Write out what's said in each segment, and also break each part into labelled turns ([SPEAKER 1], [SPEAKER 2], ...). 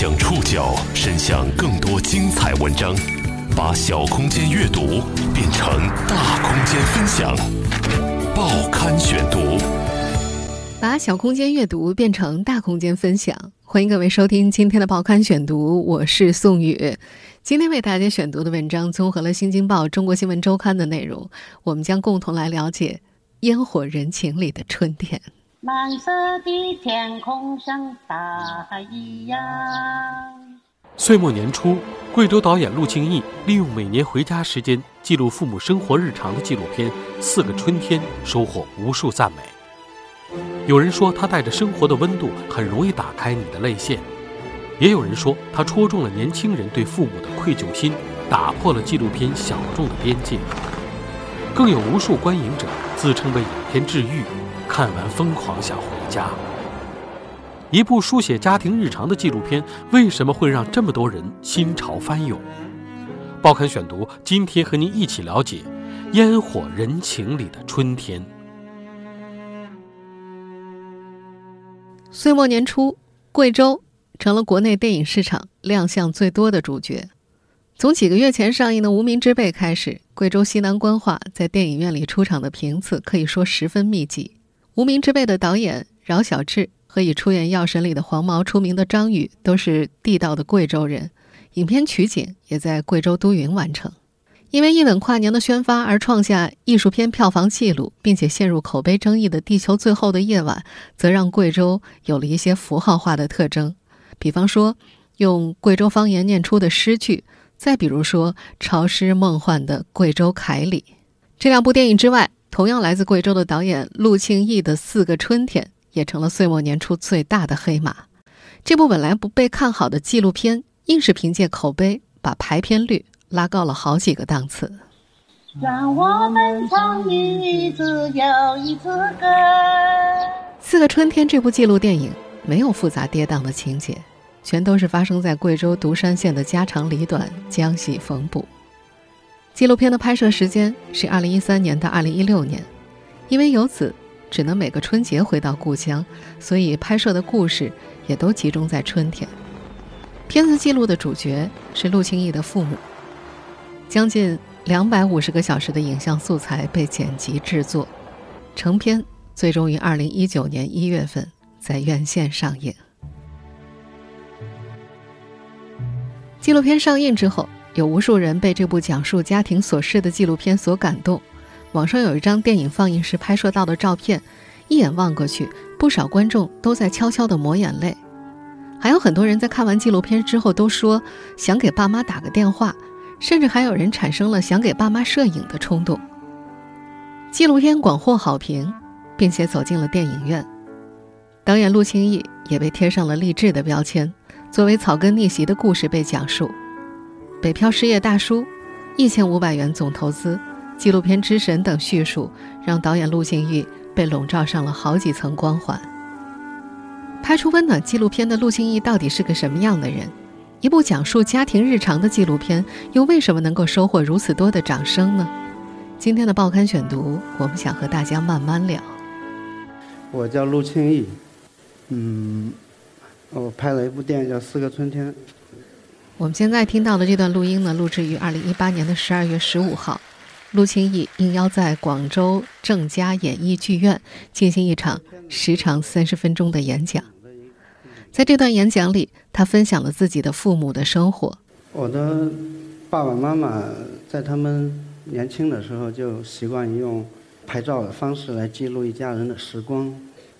[SPEAKER 1] 将触角伸向更多精彩文章，把小空间阅读变成大空间分享。报刊选读，
[SPEAKER 2] 把小空间阅读变成大空间分享。欢迎各位收听今天的报刊选读，我是宋宇。今天为大家选读的文章综合了《新京报》《中国新闻周刊》的内容，我们将共同来了解烟火人情里的春天。
[SPEAKER 3] 蓝色的天空像大海一样。
[SPEAKER 4] 岁末年初，贵州导演陆庆义利用每年回家时间记录父母生活日常的纪录片《四个春天》收获无数赞美。有人说他带着生活的温度，很容易打开你的泪腺；也有人说他戳中了年轻人对父母的愧疚心，打破了纪录片小众的边界。更有无数观影者自称被影片治愈。看完疯狂想回家。一部书写家庭日常的纪录片，为什么会让这么多人心潮翻涌？报刊选读，今天和您一起了解烟火人情里的春天。
[SPEAKER 2] 岁末年初，贵州成了国内电影市场亮相最多的主角。从几个月前上映的《无名之辈》开始，贵州西南官话在电影院里出场的频次可以说十分密集。无名之辈的导演饶晓志和以出演《药神》里的黄毛出名的张宇都是地道的贵州人，影片取景也在贵州都匀完成。因为一吻跨年的宣发而创下艺术片票房纪录，并且陷入口碑争议的《地球最后的夜晚》，则让贵州有了一些符号化的特征，比方说用贵州方言念出的诗句，再比如说潮湿梦幻的贵州凯里。这两部电影之外。同样来自贵州的导演陆庆义的《四个春天》也成了岁末年初最大的黑马。这部本来不被看好的纪录片，硬是凭借口碑把排片率拉高了好几个档次。
[SPEAKER 3] 让我们唱一次又一次歌。
[SPEAKER 2] 《四个春天》这部纪录电影没有复杂跌宕的情节，全都是发生在贵州独山县的家长里短、江洗缝补。纪录片的拍摄时间是二零一三年到二零一六年，因为游子只能每个春节回到故乡，所以拍摄的故事也都集中在春天。片子记录的主角是陆清义的父母。将近两百五十个小时的影像素材被剪辑制作，成片最终于二零一九年一月份在院线上映。纪录片上映之后。有无数人被这部讲述家庭琐事的纪录片所感动。网上有一张电影放映时拍摄到的照片，一眼望过去，不少观众都在悄悄地抹眼泪。还有很多人在看完纪录片之后都说想给爸妈打个电话，甚至还有人产生了想给爸妈摄影的冲动。纪录片广获好评，并且走进了电影院。导演陆清义也被贴上了励志的标签，作为草根逆袭的故事被讲述。北漂失业大叔，一千五百元总投资，纪录片之神等叙述，让导演陆庆玉被笼罩上了好几层光环。拍出温暖纪录片的陆庆玉到底是个什么样的人？一部讲述家庭日常的纪录片，又为什么能够收获如此多的掌声呢？今天的报刊选读，我们想和大家慢慢聊。
[SPEAKER 5] 我叫陆庆义，嗯，我拍了一部电影叫《四个春天》。
[SPEAKER 2] 我们现在听到的这段录音呢，录制于二零一八年的十二月十五号，陆清义应邀在广州正佳演艺剧院进行一场时长三十分钟的演讲。在这段演讲里，他分享了自己的父母的生活。
[SPEAKER 5] 我的爸爸妈妈在他们年轻的时候就习惯用拍照的方式来记录一家人的时光，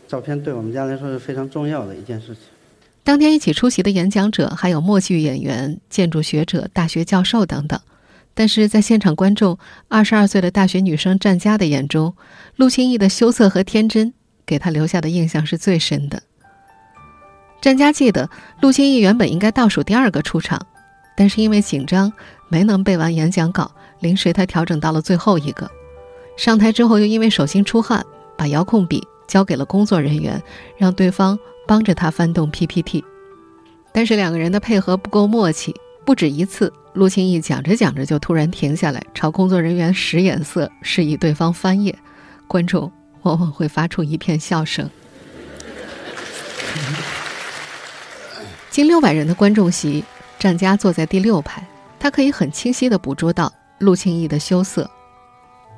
[SPEAKER 5] 照片对我们家来说是非常重要的一件事情。
[SPEAKER 2] 当天一起出席的演讲者还有默剧演员、建筑学者、大学教授等等，但是在现场观众二十二岁的大学女生战佳的眼中，陆清义的羞涩和天真给他留下的印象是最深的。战佳记得，陆清义原本应该倒数第二个出场，但是因为紧张没能背完演讲稿，临时他调整到了最后一个。上台之后又因为手心出汗，把遥控笔交给了工作人员，让对方。帮着他翻动 PPT，但是两个人的配合不够默契，不止一次，陆清义讲着讲着就突然停下来，朝工作人员使眼色，示意对方翻页。观众往往会发出一片笑声。近六百人的观众席，战家坐在第六排，他可以很清晰地捕捉到陆庆义的羞涩。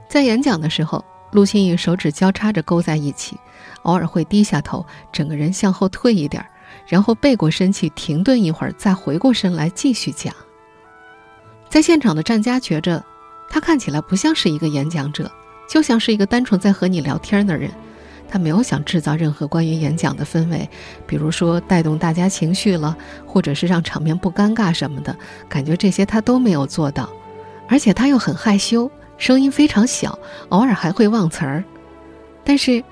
[SPEAKER 2] 在演讲的时候，陆庆义手指交叉着勾在一起，偶尔会低下头，整个人向后退一点，然后背过身去停顿一会儿，再回过身来继续讲。在现场的战家觉着，他看起来不像是一个演讲者，就像是一个单纯在和你聊天的人。他没有想制造任何关于演讲的氛围，比如说带动大家情绪了，或者是让场面不尴尬什么的，感觉这些他都没有做到。而且他又很害羞，声音非常小，偶尔还会忘词儿。但是，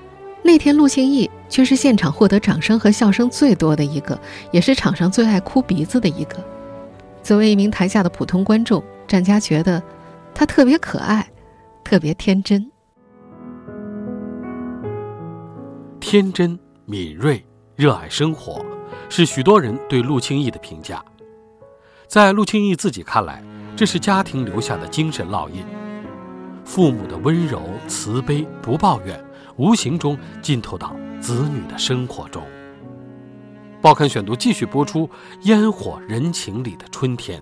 [SPEAKER 2] 那天陆庆义却是现场获得掌声和笑声最多的一个，也是场上最爱哭鼻子的一个。作为一名台下的普通观众，战家觉得他特别可爱，特别天真。
[SPEAKER 4] 天真、敏锐、热爱生活，是许多人对陆清义的评价。在陆清义自己看来，这是家庭留下的精神烙印。父母的温柔、慈悲、不抱怨，无形中浸透到子女的生活中。报刊选读继续播出《烟火人情里的春天》。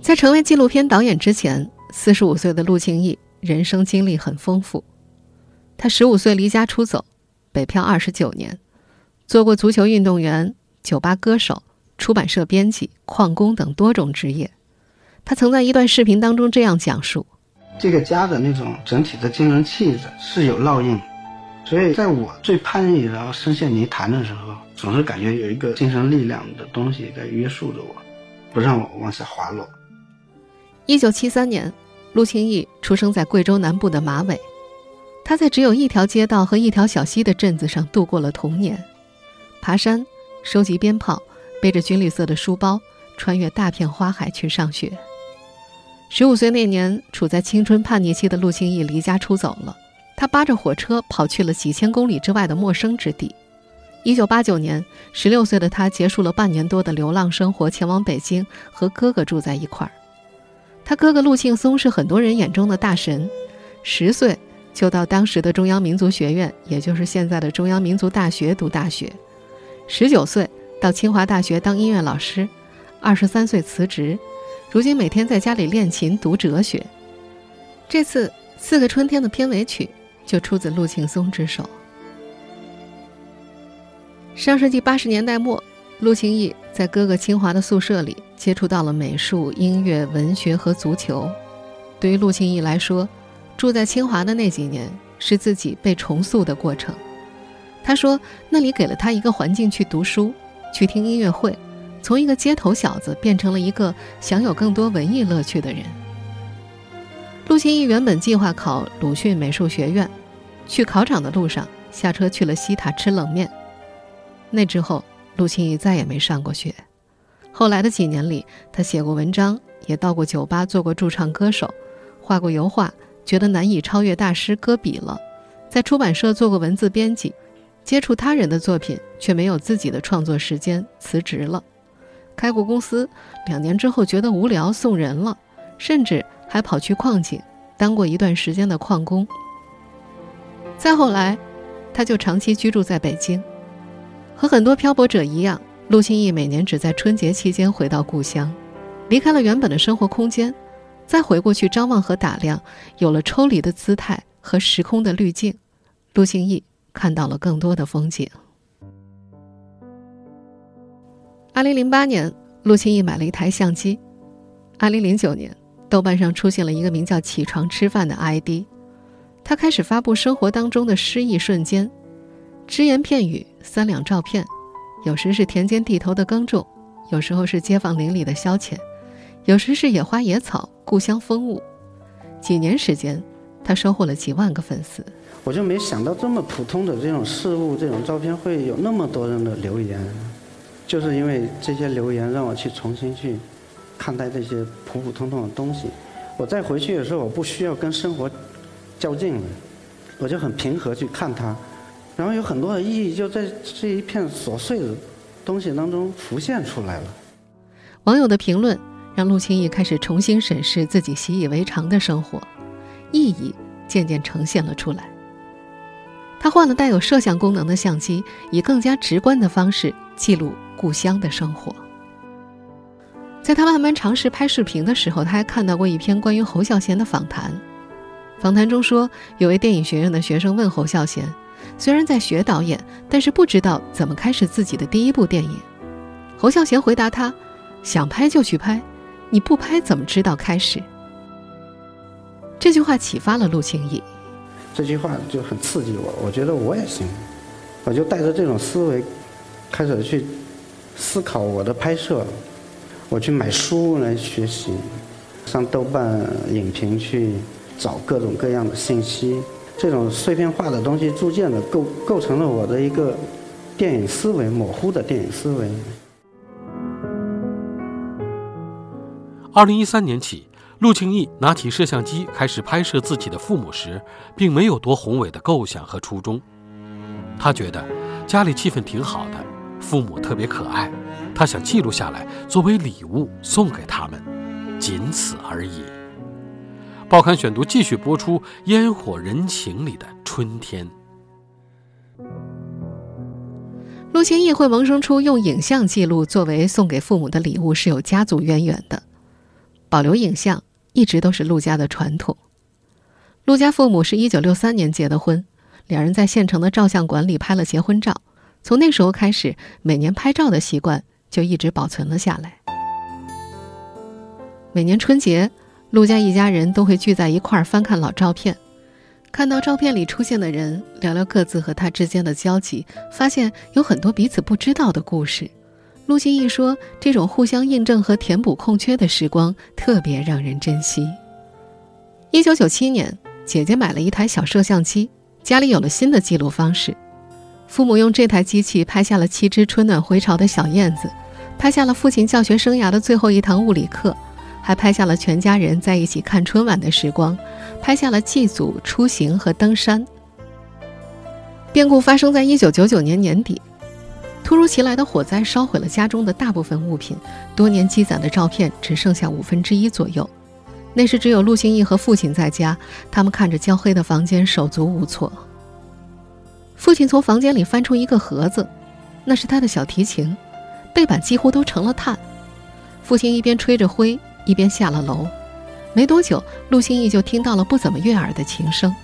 [SPEAKER 2] 在成为纪录片导演之前，四十五岁的陆庆义人生经历很丰富。他十五岁离家出走，北漂二十九年，做过足球运动员、酒吧歌手、出版社编辑、矿工等多种职业。他曾在一段视频当中这样讲述：
[SPEAKER 5] 这个家的那种整体的精神气质是有烙印，所以在我最叛逆然后深陷泥潭的时候，总是感觉有一个精神力量的东西在约束着我，不让我往下滑落。
[SPEAKER 2] 一九七三年，陆清义出生在贵州南部的马尾。他在只有一条街道和一条小溪的镇子上度过了童年，爬山、收集鞭炮、背着军绿色的书包，穿越大片花海去上学。十五岁那年，处在青春叛逆期的陆清义离家出走了，他扒着火车跑去了几千公里之外的陌生之地。一九八九年，十六岁的他结束了半年多的流浪生活，前往北京和哥哥住在一块儿。他哥哥陆庆松是很多人眼中的大神，十岁。就到当时的中央民族学院，也就是现在的中央民族大学读大学。十九岁到清华大学当音乐老师，二十三岁辞职，如今每天在家里练琴读哲学。这次《四个春天》的片尾曲就出自陆庆松之手。上世纪八十年代末，陆庆义在哥哥清华的宿舍里接触到了美术、音乐、文学和足球。对于陆庆义来说，住在清华的那几年是自己被重塑的过程。他说，那里给了他一个环境去读书，去听音乐会，从一个街头小子变成了一个享有更多文艺乐趣的人。陆清义原本计划考鲁迅美术学院，去考场的路上下车去了西塔吃冷面。那之后，陆清义再也没上过学。后来的几年里，他写过文章，也到过酒吧做过驻唱歌手，画过油画。觉得难以超越大师戈比了，在出版社做过文字编辑，接触他人的作品却没有自己的创作时间，辞职了。开过公司，两年之后觉得无聊送人了，甚至还跑去矿井当过一段时间的矿工。再后来，他就长期居住在北京，和很多漂泊者一样，陆清义每年只在春节期间回到故乡，离开了原本的生活空间。再回过去张望和打量，有了抽离的姿态和时空的滤镜，陆庆义看到了更多的风景。二零零八年，陆庆义买了一台相机。二零零九年，豆瓣上出现了一个名叫“起床吃饭”的 ID，他开始发布生活当中的诗意瞬间，只言片语，三两照片，有时是田间地头的耕种，有时候是街坊邻里的消遣。有时是野花野草、故乡风物，几年时间，他收获了几万个粉丝。
[SPEAKER 5] 我就没想到这么普通的这种事物、这种照片会有那么多人的留言，就是因为这些留言让我去重新去看待这些普普通通的东西。我再回去的时候，我不需要跟生活较劲了，我就很平和去看它，然后有很多的意义就在这一片琐碎的东西当中浮现出来了。
[SPEAKER 2] 网友的评论。让陆清义开始重新审视自己习以为常的生活，意义渐渐呈现了出来。他换了带有摄像功能的相机，以更加直观的方式记录故乡的生活。在他慢慢尝试拍视频的时候，他还看到过一篇关于侯孝贤的访谈。访谈中说，有位电影学院的学生问侯孝贤，虽然在学导演，但是不知道怎么开始自己的第一部电影。侯孝贤回答他：“想拍就去拍，你不拍怎么知道开始？”这句话启发了陆清义。
[SPEAKER 5] 这句话就很刺激我，我觉得我也行，我就带着这种思维，开始去思考我的拍摄。我去买书来学习，上豆瓣影评去找各种各样的信息。这种碎片化的东西，逐渐的构构成了我的一个电影思维，模糊的电影思维。
[SPEAKER 4] 二零一三年起，陆庆义拿起摄像机开始拍摄自己的父母时，并没有多宏伟的构想和初衷。他觉得家里气氛挺好的，父母特别可爱。他想记录下来，作为礼物送给他们，仅此而已。报刊选读继续播出《烟火人情》里的春天。
[SPEAKER 2] 陆清义会萌生出用影像记录作为送给父母的礼物是有家族渊源的，保留影像一直都是陆家的传统。陆家父母是一九六三年结的婚，两人在县城的照相馆里拍了结婚照，从那时候开始，每年拍照的习惯。就一直保存了下来。每年春节，陆家一家人都会聚在一块儿翻看老照片，看到照片里出现的人，聊聊各自和他之间的交集，发现有很多彼此不知道的故事。陆心义说：“这种互相印证和填补空缺的时光，特别让人珍惜。”一九九七年，姐姐买了一台小摄像机，家里有了新的记录方式。父母用这台机器拍下了七只春暖回巢的小燕子，拍下了父亲教学生涯的最后一堂物理课，还拍下了全家人在一起看春晚的时光，拍下了祭祖、出行和登山。变故发生在一九九九年年底，突如其来的火灾烧毁了家中的大部分物品，多年积攒的照片只剩下五分之一左右。那时只有陆星义和父亲在家，他们看着焦黑的房间，手足无措。父亲从房间里翻出一个盒子，那是他的小提琴，背板几乎都成了碳。父亲一边吹着灰，一边下了楼。没多久，陆心义就听到了不怎么悦耳的琴声。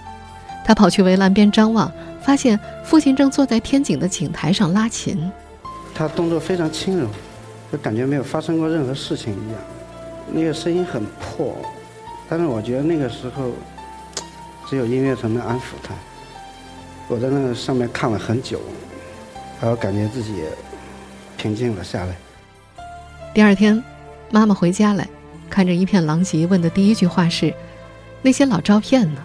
[SPEAKER 2] 他跑去围栏边张望，发现父亲正坐在天井的井台上拉琴。
[SPEAKER 5] 他动作非常轻柔，就感觉没有发生过任何事情一样。那个声音很破，但是我觉得那个时候，只有音乐才能安抚他。我在那个上面看了很久，然后感觉自己平静了下来。
[SPEAKER 2] 第二天，妈妈回家来，看着一片狼藉，问的第一句话是：“那些老照片呢？”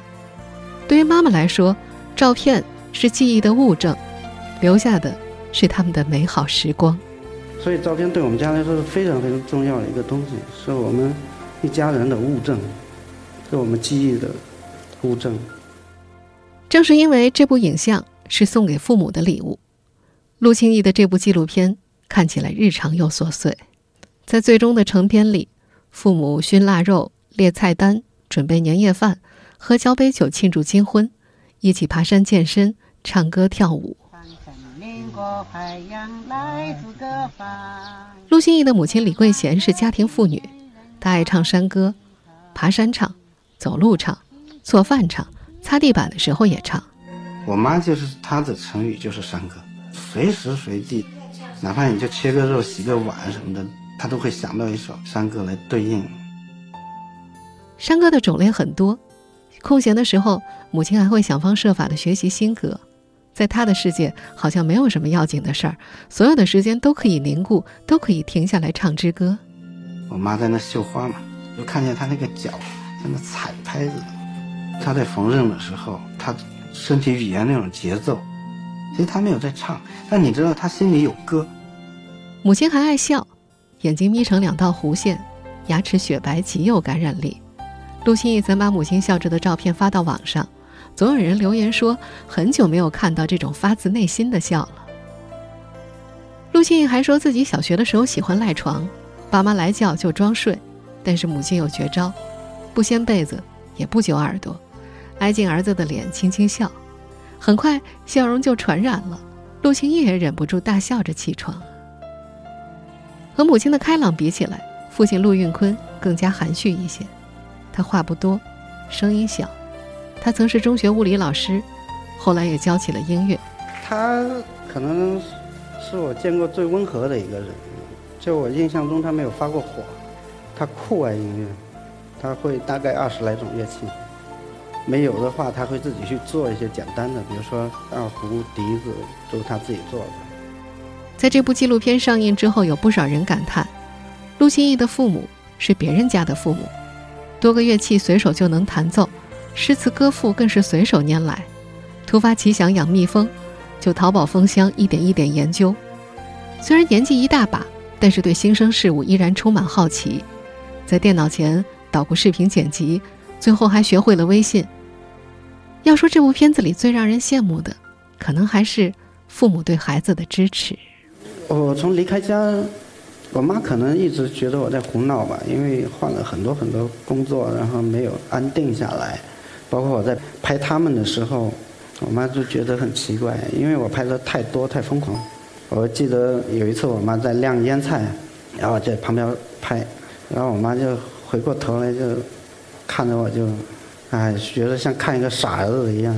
[SPEAKER 2] 对于妈妈来说，照片是记忆的物证，留下的是他们的美好时光。
[SPEAKER 5] 所以，照片对我们家来说是非常非常重要的一个东西，是我们一家人的物证，是我们记忆的物证。
[SPEAKER 2] 正是因为这部影像是送给父母的礼物，陆清义的这部纪录片看起来日常又琐碎。在最终的成片里，父母熏腊肉、列菜单、准备年夜饭、喝交杯酒庆祝金婚，一起爬山健身、唱歌跳舞。陆心义的母亲李桂贤是家庭妇女，她爱唱山歌，爬山唱，走路唱，做饭唱。擦地板的时候也唱。
[SPEAKER 5] 我妈就是她的成语就是山歌，随时随地，哪怕你就切个肉、洗个碗什么的，她都会想到一首山歌来对应。
[SPEAKER 2] 山歌的种类很多，空闲的时候，母亲还会想方设法的学习新歌。在她的世界，好像没有什么要紧的事儿，所有的时间都可以凝固，都可以停下来唱支歌。
[SPEAKER 5] 我妈在那绣花嘛，就看见她那个脚在那踩拍子。他在缝纫的时候，他身体语言那种节奏，其实他没有在唱，但你知道他心里有歌。
[SPEAKER 2] 母亲还爱笑，眼睛眯成两道弧线，牙齿雪白，极有感染力。陆心义曾把母亲笑着的照片发到网上，总有人留言说很久没有看到这种发自内心的笑了。陆心义还说自己小学的时候喜欢赖床，爸妈来叫就装睡，但是母亲有绝招，不掀被子，也不揪耳朵。挨近儿子的脸，轻轻笑。很快笑容就传染了，陆清义也忍不住大笑着起床。和母亲的开朗比起来，父亲陆运坤更加含蓄一些。他话不多，声音小。他曾是中学物理老师，后来也教起了音乐。
[SPEAKER 5] 他可能是我见过最温和的一个人，就我印象中他没有发过火。他酷爱音乐，他会大概二十来种乐器。没有的话，他会自己去做一些简单的，比如说二胡、笛子，都是他自己做的。
[SPEAKER 2] 在这部纪录片上映之后，有不少人感叹：陆心义的父母是别人家的父母，多个乐器随手就能弹奏，诗词歌赋更是随手拈来。突发奇想养蜜蜂，就淘宝蜂箱一点一点研究。虽然年纪一大把，但是对新生事物依然充满好奇，在电脑前捣鼓视频剪辑。最后还学会了微信。要说这部片子里最让人羡慕的，可能还是父母对孩子的支持。
[SPEAKER 5] 我从离开家，我妈可能一直觉得我在胡闹吧，因为换了很多很多工作，然后没有安定下来。包括我在拍他们的时候，我妈就觉得很奇怪，因为我拍的太多太疯狂。我记得有一次我妈在晾腌菜，然后在旁边拍，然后我妈就回过头来就。看着我就，哎，觉得像看一个傻子一样。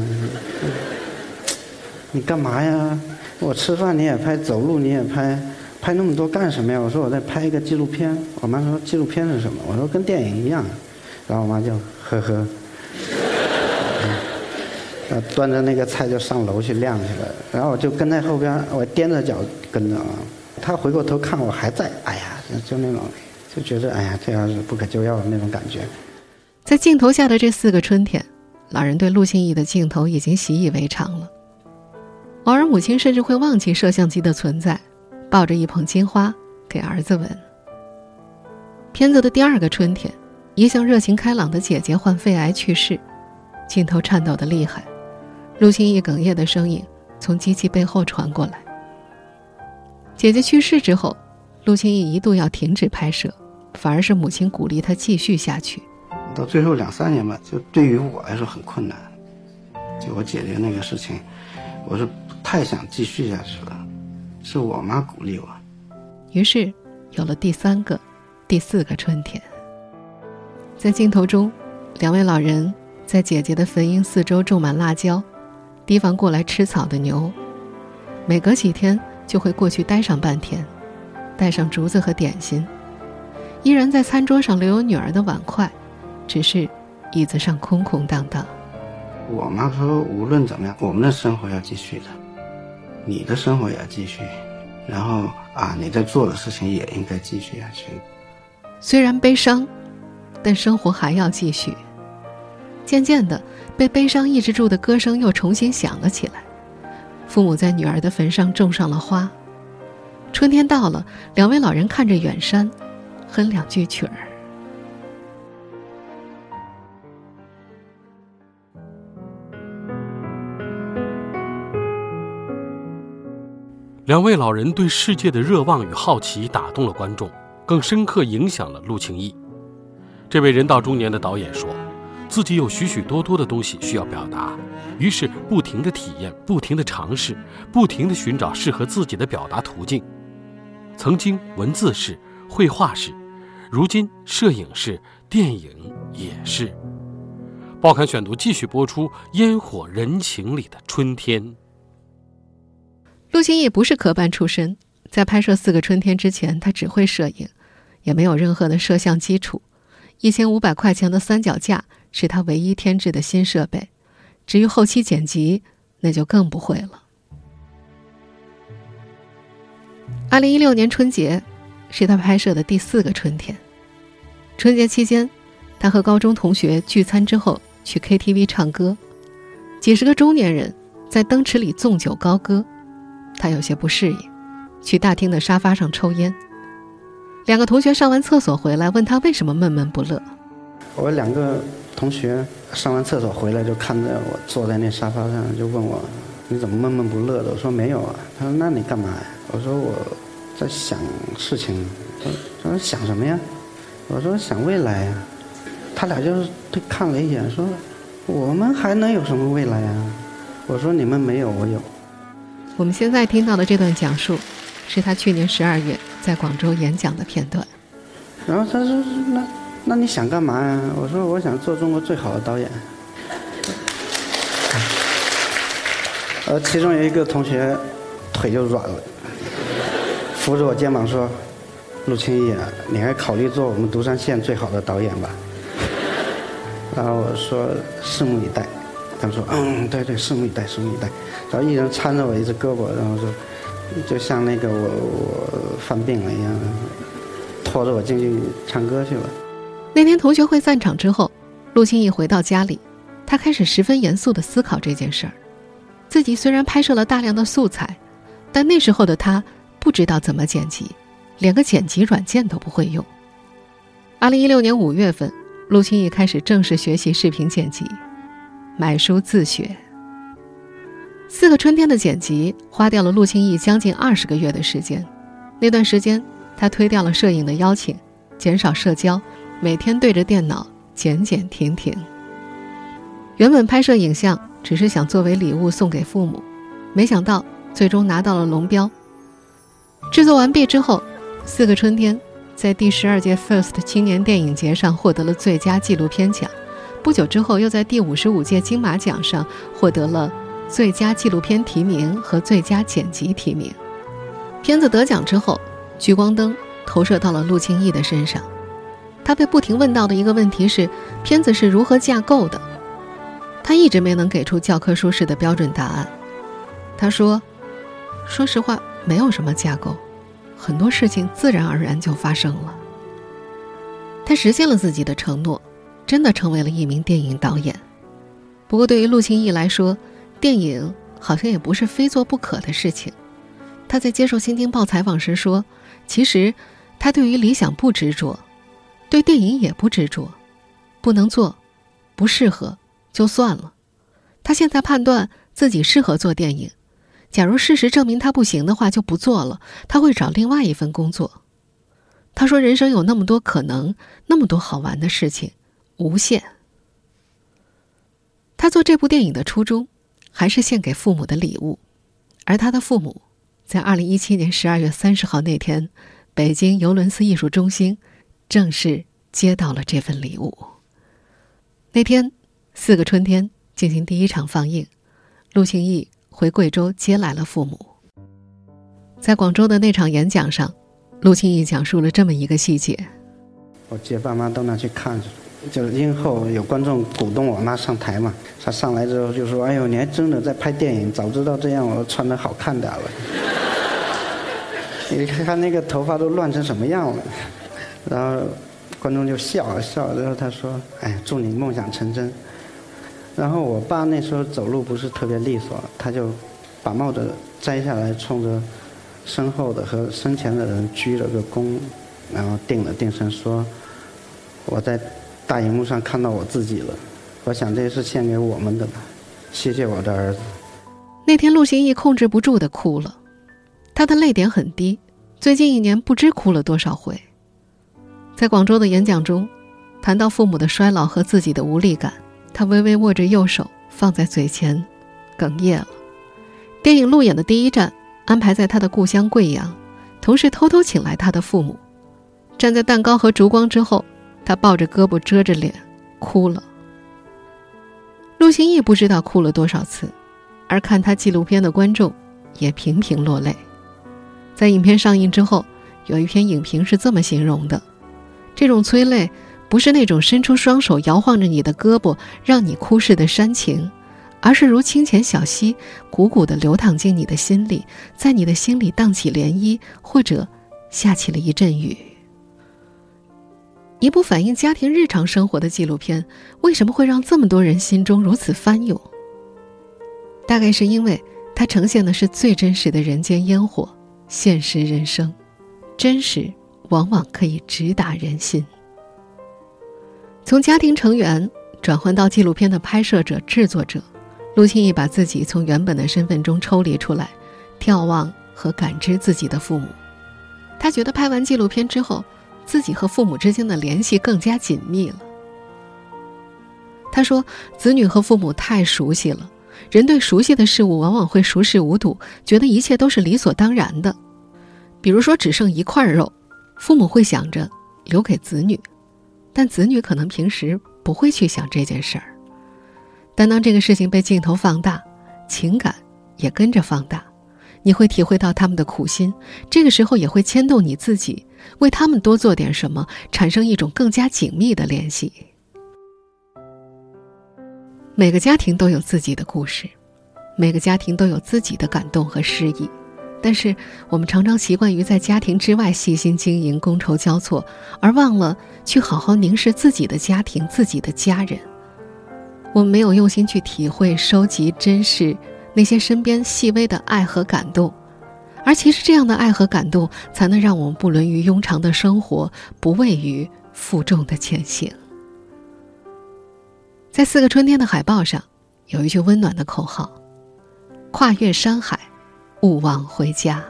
[SPEAKER 5] 你干嘛呀？我吃饭你也拍，走路你也拍，拍那么多干什么呀？我说我在拍一个纪录片。我妈说纪录片是什么？我说跟电影一样。然后我妈就呵呵，呃，端着那个菜就上楼去晾去了。然后我就跟在后边，我踮着脚跟着啊。她回过头看我还在，哎呀，就那种，就觉得哎呀，这样是不可救药的那种感觉。
[SPEAKER 2] 在镜头下的这四个春天，老人对陆心义的镜头已经习以为常了。偶尔，母亲甚至会忘记摄像机的存在，抱着一捧金花给儿子闻。片子的第二个春天，一向热情开朗的姐姐患肺癌去世，镜头颤抖的厉害，陆心义哽咽的声音从机器背后传过来。姐姐去世之后，陆心义一度要停止拍摄，反而是母亲鼓励他继续下去。
[SPEAKER 5] 到最后两三年吧，就对于我来说很困难。就我姐姐那个事情，我是太想继续下去了。是我妈鼓励我。
[SPEAKER 2] 于是，有了第三个、第四个春天。在镜头中，两位老人在姐姐的坟茔四周种满辣椒，提防过来吃草的牛。每隔几天就会过去待上半天，带上竹子和点心。依然在餐桌上留有女儿的碗筷。只是椅子上空空荡荡。
[SPEAKER 5] 我妈说：“无论怎么样，我们的生活要继续的，你的生活也要继续。然后啊，你在做的事情也应该继续下去。
[SPEAKER 2] 虽然悲伤，但生活还要继续。”渐渐的，被悲伤抑制住的歌声又重新响了起来。父母在女儿的坟上种上了花。春天到了，两位老人看着远山，哼两句曲儿。
[SPEAKER 4] 两位老人对世界的热望与好奇打动了观众，更深刻影响了陆庆义。这位人到中年的导演说，自己有许许多多的东西需要表达，于是不停地体验，不停地尝试，不停地寻找适合自己的表达途径。曾经文字是，绘画是，如今摄影是，电影也是。报刊选读继续播出《烟火人情里的春天》。
[SPEAKER 2] 陆心义不是科班出身，在拍摄《四个春天》之前，他只会摄影，也没有任何的摄像基础。一千五百块钱的三脚架是他唯一添置的新设备。至于后期剪辑，那就更不会了。二零一六年春节，是他拍摄的第四个春天。春节期间，他和高中同学聚餐之后去 KTV 唱歌，几十个中年人在灯池里纵酒高歌。他有些不适应，去大厅的沙发上抽烟。两个同学上完厕所回来，问他为什么闷闷不乐。
[SPEAKER 5] 我两个同学上完厕所回来，就看着我坐在那沙发上，就问我：“你怎么闷闷不乐的？”我说：“没有啊。”他说：“那你干嘛呀？”我说：“我在想事情。”他说：“想什么呀？”我说：“想未来呀。”他俩就是对看了一眼，说：“我们还能有什么未来啊？”我说你们没有，我有。
[SPEAKER 2] 我们现在听到的这段讲述，是他去年十二月在广州演讲的片段。
[SPEAKER 5] 然后他说：“那那你想干嘛呀？”我说：“我想做中国最好的导演。”呃，其中有一个同学腿就软了，扶着我肩膀说：“陆清义啊，你还考虑做我们独山县最好的导演吧？”然后我说：“拭目以待。”他们说：“嗯，对对，拭目以待，拭目以待。”然后一人搀着我一只胳膊，然后说：“就像那个我我犯病了一样，拖着我进去唱歌去了。”
[SPEAKER 2] 那天同学会散场之后，陆清义回到家里，他开始十分严肃地思考这件事儿。自己虽然拍摄了大量的素材，但那时候的他不知道怎么剪辑，连个剪辑软件都不会用。二零一六年五月份，陆清义开始正式学习视频剪辑。买书自学，四个春天的剪辑花掉了陆清义将近二十个月的时间。那段时间，他推掉了摄影的邀请，减少社交，每天对着电脑剪剪停停。原本拍摄影像只是想作为礼物送给父母，没想到最终拿到了龙标。制作完毕之后，四个春天在第十二届 FIRST 青年电影节上获得了最佳纪录片奖。不久之后，又在第五十五届金马奖上获得了最佳纪录片提名和最佳剪辑提名。片子得奖之后，聚光灯投射到了陆清义的身上。他被不停问到的一个问题是：片子是如何架构的？他一直没能给出教科书式的标准答案。他说：“说实话，没有什么架构，很多事情自然而然就发生了。”他实现了自己的承诺。真的成为了一名电影导演，不过对于陆清义来说，电影好像也不是非做不可的事情。他在接受《新京报》采访时说：“其实，他对于理想不执着，对电影也不执着，不能做，不适合就算了。他现在判断自己适合做电影，假如事实证明他不行的话，就不做了。他会找另外一份工作。”他说：“人生有那么多可能，那么多好玩的事情。”无限。他做这部电影的初衷，还是献给父母的礼物，而他的父母，在二零一七年十二月三十号那天，北京尤伦斯艺术中心正式接到了这份礼物。那天，《四个春天》进行第一场放映，陆庆义回贵州接来了父母。在广州的那场演讲上，陆庆义讲述了这么一个细节：
[SPEAKER 5] 我接爸妈到那去看去。就是因后有观众鼓动我妈上台嘛，她上来之后就说：“哎呦，你还真的在拍电影？早知道这样，我穿的好看点了。你看看那个头发都乱成什么样了。”然后观众就笑了笑，然后他说：“哎，祝你梦想成真。”然后我爸那时候走路不是特别利索，他就把帽子摘下来，冲着身后的和身前的人鞠了个躬，然后定了定神说：“我在。”大荧幕上看到我自己了，我想这是献给我们的吧，谢谢我的儿子。
[SPEAKER 2] 那天陆行义控制不住的哭了，他的泪点很低，最近一年不知哭了多少回。在广州的演讲中，谈到父母的衰老和自己的无力感，他微微握着右手放在嘴前，哽咽了。电影路演的第一站安排在他的故乡贵阳，同事偷偷请来他的父母，站在蛋糕和烛光之后。他抱着胳膊遮着脸，哭了。陆星义不知道哭了多少次，而看他纪录片的观众也频频落泪。在影片上映之后，有一篇影评是这么形容的：这种催泪，不是那种伸出双手摇晃着你的胳膊让你哭似的煽情，而是如清浅小溪，汩汩地流淌进你的心里，在你的心里荡起涟漪，或者下起了一阵雨。一部反映家庭日常生活的纪录片，为什么会让这么多人心中如此翻涌？大概是因为它呈现的是最真实的人间烟火、现实人生，真实往往可以直达人心。从家庭成员转换到纪录片的拍摄者、制作者，陆清义把自己从原本的身份中抽离出来，眺望和感知自己的父母。他觉得拍完纪录片之后。自己和父母之间的联系更加紧密了。他说：“子女和父母太熟悉了，人对熟悉的事物往往会熟视无睹，觉得一切都是理所当然的。比如说，只剩一块肉，父母会想着留给子女，但子女可能平时不会去想这件事儿。但当这个事情被镜头放大，情感也跟着放大，你会体会到他们的苦心。这个时候也会牵动你自己，为他们多做点什么，产生一种更加紧密的联系。每个家庭都有自己的故事，每个家庭都有自己的感动和诗意，但是我们常常习惯于在家庭之外细心经营、觥筹交错，而忘了去好好凝视自己的家庭、自己的家人。我们没有用心去体会、收集、珍视那些身边细微的爱和感动，而其实这样的爱和感动，才能让我们不沦于庸常的生活，不畏于负重的前行。在四个春天的海报上，有一句温暖的口号：“跨越山海，勿忘回家。”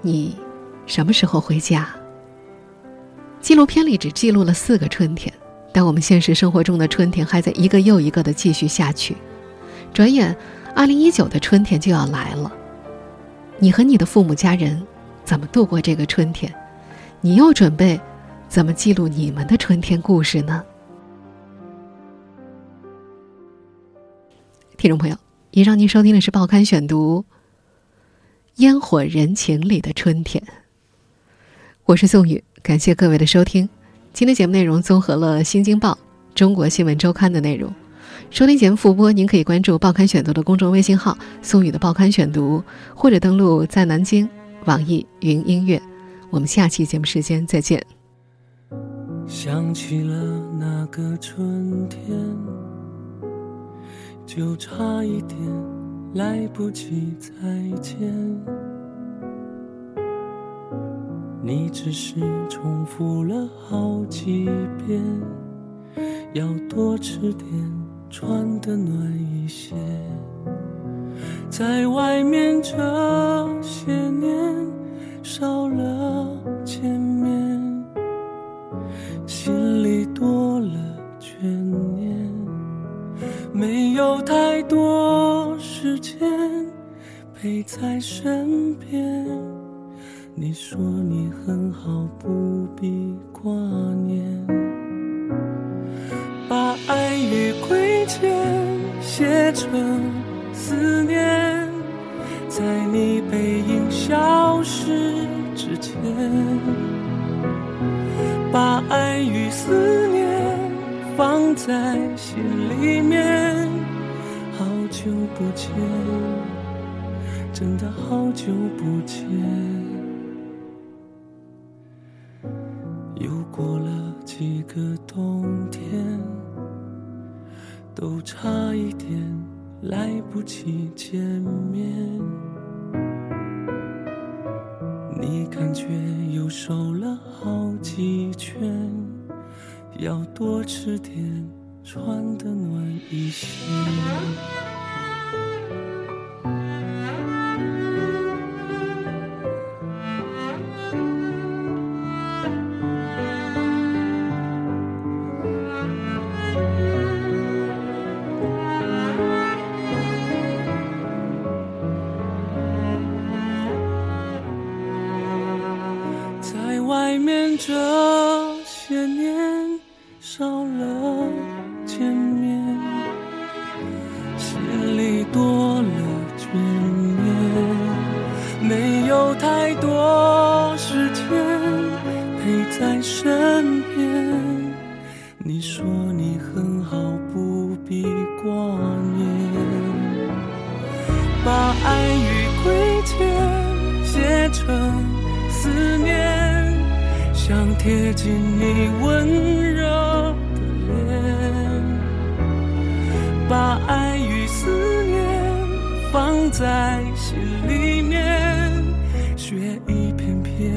[SPEAKER 2] 你什么时候回家？纪录片里只记录了四个春天。但我们现实生活中的春天还在一个又一个的继续下去，转眼，二零一九的春天就要来了。你和你的父母家人怎么度过这个春天？你又准备怎么记录你们的春天故事呢？听众朋友，以上您收听的是《报刊选读》，烟火人情里的春天。我是宋宇，感谢各位的收听。今天节目内容综合了《新京报》《中国新闻周刊》的内容。收听节目复播，您可以关注《报刊选读》的公众微信号“宋宇的报刊选读”，或者登录在南京网易云音乐。我们下期节目时间再见。
[SPEAKER 6] 想起了那个春天，就差一点来不及再见。你只是重复了好几遍，要多吃点，穿得暖一些。在外面这些年，少了见面，心里多了眷念，没有太多时间陪在身边。你说你很好，不必挂念。成思念，在你背影消失之前。把爱与思念放在心里面，好久不见，真的好久不见。又过了几个冬天，都差一点来不及见面。你感觉又瘦了好几圈，要多吃点，穿得暖一些。你说你很好，不必挂念，把爱与亏欠写成思念。想贴近你温热的脸，把爱与思念放在心里面，雪一片片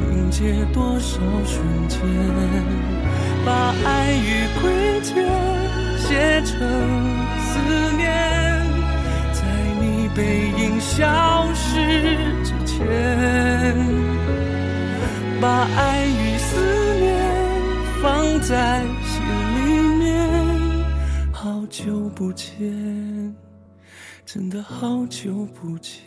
[SPEAKER 6] 凝结多少瞬间，把爱与亏欠写成思念，在你背影消失之前。把爱与思念放在心里面，好久。不见，真的好久不见。